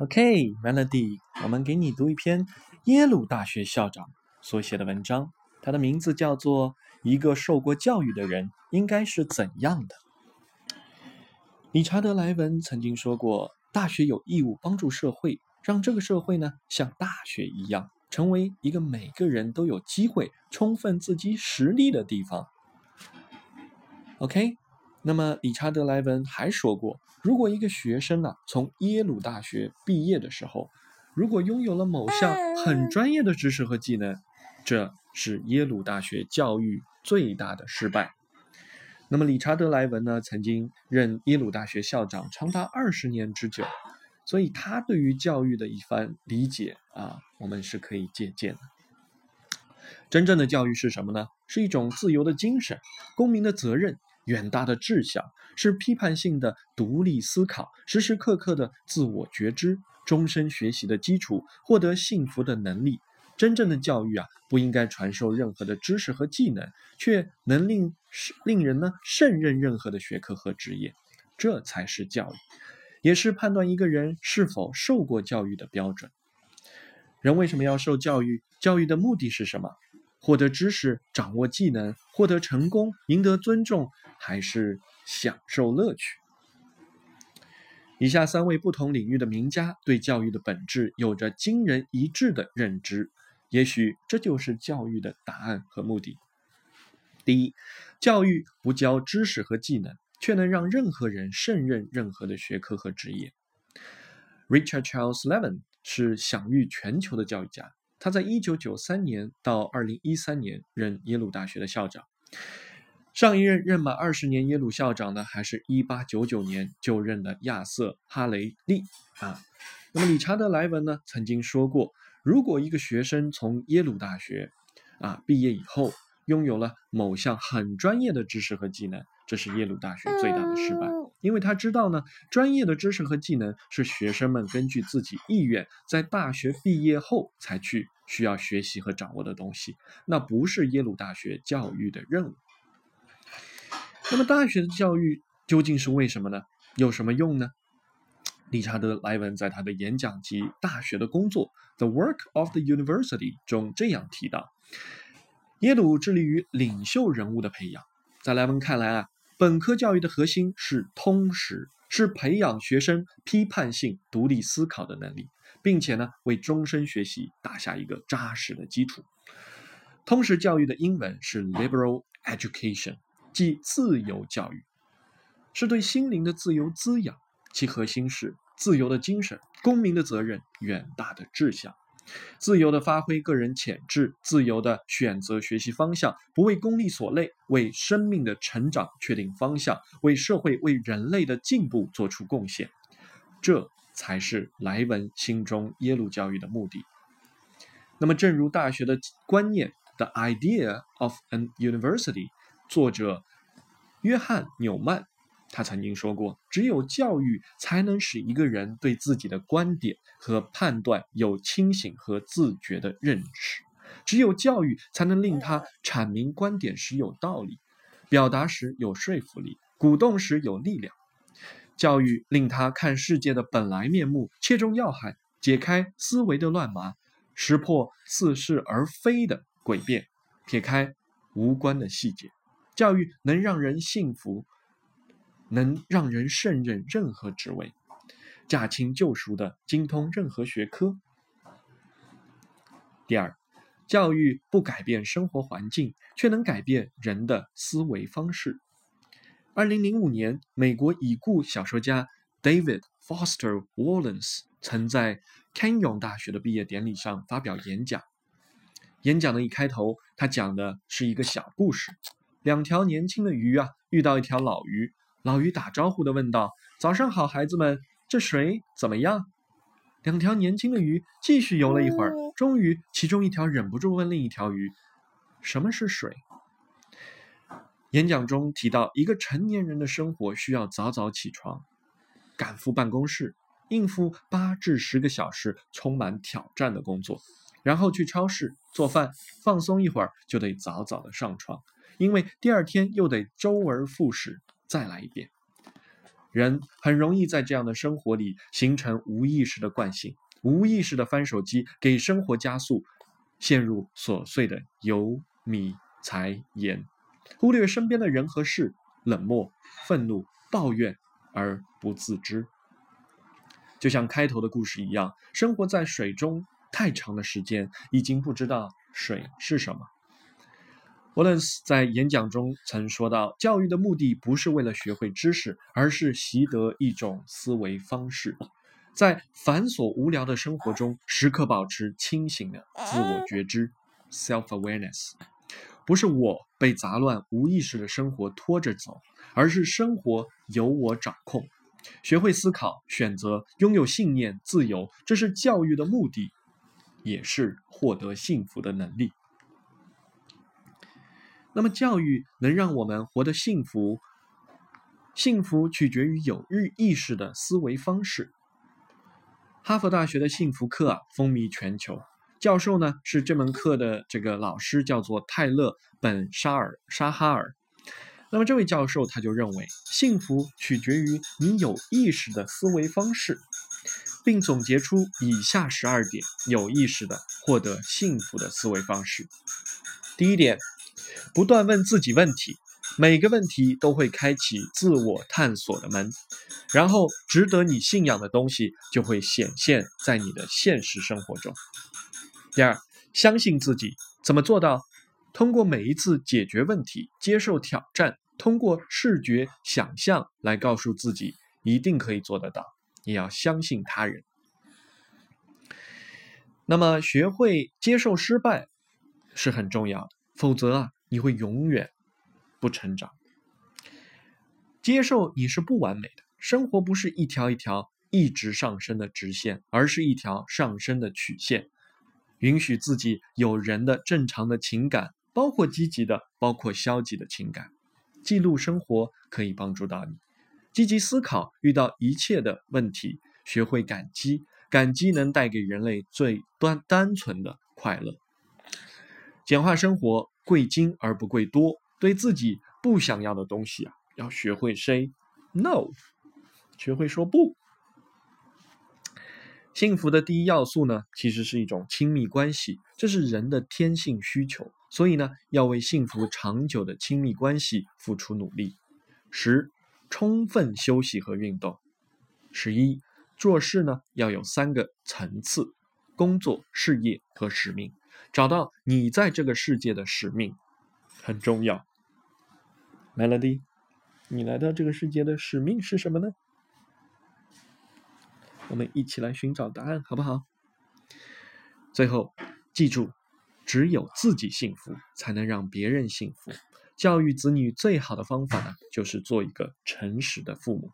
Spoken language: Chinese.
OK，Melody，我们给你读一篇耶鲁大学校长所写的文章，他的名字叫做《一个受过教育的人应该是怎样的》。理查德·莱文曾经说过：“大学有义务帮助社会，让这个社会呢像大学一样，成为一个每个人都有机会充分自己实力的地方。” OK。那么，理查德·莱文还说过，如果一个学生呢从耶鲁大学毕业的时候，如果拥有了某项很专业的知识和技能，这是耶鲁大学教育最大的失败。那么，理查德·莱文呢曾经任耶鲁大学校长长达二十年之久，所以他对于教育的一番理解啊，我们是可以借鉴的。真正的教育是什么呢？是一种自由的精神，公民的责任。远大的志向是批判性的独立思考，时时刻刻的自我觉知，终身学习的基础，获得幸福的能力。真正的教育啊，不应该传授任何的知识和技能，却能令令人呢胜任任何的学科和职业。这才是教育，也是判断一个人是否受过教育的标准。人为什么要受教育？教育的目的是什么？获得知识、掌握技能、获得成功、赢得尊重，还是享受乐趣？以下三位不同领域的名家对教育的本质有着惊人一致的认知，也许这就是教育的答案和目的。第一，教育不教知识和技能，却能让任何人胜任任何的学科和职业。Richard Charles Levin 是享誉全球的教育家。他在一九九三年到二零一三年任耶鲁大学的校长，上一任任满二十年耶鲁校长的还是一八九九年就任的亚瑟·哈雷利啊。那么理查德·莱文呢曾经说过，如果一个学生从耶鲁大学啊毕业以后，拥有了某项很专业的知识和技能，这是耶鲁大学最大的失败。因为他知道呢，专业的知识和技能是学生们根据自己意愿在大学毕业后才去需要学习和掌握的东西，那不是耶鲁大学教育的任务。那么，大学的教育究竟是为什么呢？有什么用呢？理查德·莱文在他的演讲及《大学的工作》（The Work of the University） 中这样提到：耶鲁致力于领袖人物的培养。在莱文看来啊。本科教育的核心是通识，是培养学生批判性独立思考的能力，并且呢，为终身学习打下一个扎实的基础。通识教育的英文是 liberal education，即自由教育，是对心灵的自由滋养。其核心是自由的精神、公民的责任、远大的志向。自由的发挥个人潜质，自由的选择学习方向，不为功利所累，为生命的成长确定方向，为社会、为人类的进步做出贡献，这才是莱文心中耶鲁教育的目的。那么，正如大学的观念，The Idea of an University，作者约翰纽曼。他曾经说过：“只有教育才能使一个人对自己的观点和判断有清醒和自觉的认识；只有教育才能令他阐明观点时有道理，表达时有说服力，鼓动时有力量。教育令他看世界的本来面目，切中要害，解开思维的乱麻，识破似是而非的诡辩，撇开无关的细节。教育能让人幸福。”能让人胜任任何职位，驾轻就熟的精通任何学科。第二，教育不改变生活环境，却能改变人的思维方式。二零零五年，美国已故小说家 David Foster Wallace 曾在 Kenyon 大学的毕业典礼上发表演讲。演讲的一开头，他讲的是一个小故事：两条年轻的鱼啊，遇到一条老鱼。老于打招呼的问道：“早上好，孩子们，这水怎么样？”两条年轻的鱼继续游了一会儿，终于，其中一条忍不住问另一条鱼：“什么是水？”演讲中提到，一个成年人的生活需要早早起床，赶赴办公室，应付八至十个小时充满挑战的工作，然后去超市做饭，放松一会儿就得早早的上床，因为第二天又得周而复始。再来一遍。人很容易在这样的生活里形成无意识的惯性，无意识的翻手机，给生活加速，陷入琐碎的油米财盐，忽略身边的人和事，冷漠、愤怒、抱怨而不自知。就像开头的故事一样，生活在水中太长的时间，已经不知道水是什么。沃伦斯在演讲中曾说到：“教育的目的不是为了学会知识，而是习得一种思维方式，在繁琐无聊的生活中，时刻保持清醒的自我觉知 （self-awareness）。不是我被杂乱无意识的生活拖着走，而是生活由我掌控。学会思考、选择、拥有信念、自由，这是教育的目的，也是获得幸福的能力。”那么，教育能让我们活得幸福，幸福取决于有日意识的思维方式。哈佛大学的幸福课啊，风靡全球。教授呢是这门课的这个老师，叫做泰勒·本沙尔沙哈尔。那么，这位教授他就认为，幸福取决于你有意识的思维方式，并总结出以下十二点有意识的获得幸福的思维方式。第一点。不断问自己问题，每个问题都会开启自我探索的门，然后值得你信仰的东西就会显现在你的现实生活中。第二，相信自己，怎么做到？通过每一次解决问题，接受挑战，通过视觉想象来告诉自己一定可以做得到。也要相信他人。那么，学会接受失败是很重要的。否则啊，你会永远不成长。接受你是不完美的，生活不是一条一条一直上升的直线，而是一条上升的曲线。允许自己有人的正常的情感，包括积极的，包括消极的情感。记录生活可以帮助到你。积极思考遇到一切的问题，学会感激，感激能带给人类最端单纯的快乐。简化生活。贵精而不贵多，对自己不想要的东西啊，要学会 say no，学会说不。幸福的第一要素呢，其实是一种亲密关系，这是人的天性需求，所以呢，要为幸福长久的亲密关系付出努力。十，充分休息和运动。十一，做事呢要有三个层次：工作、事业和使命。找到你在这个世界的使命很重要。Melody，你来到这个世界的使命是什么呢？我们一起来寻找答案，好不好？最后，记住，只有自己幸福，才能让别人幸福。教育子女最好的方法呢，就是做一个诚实的父母。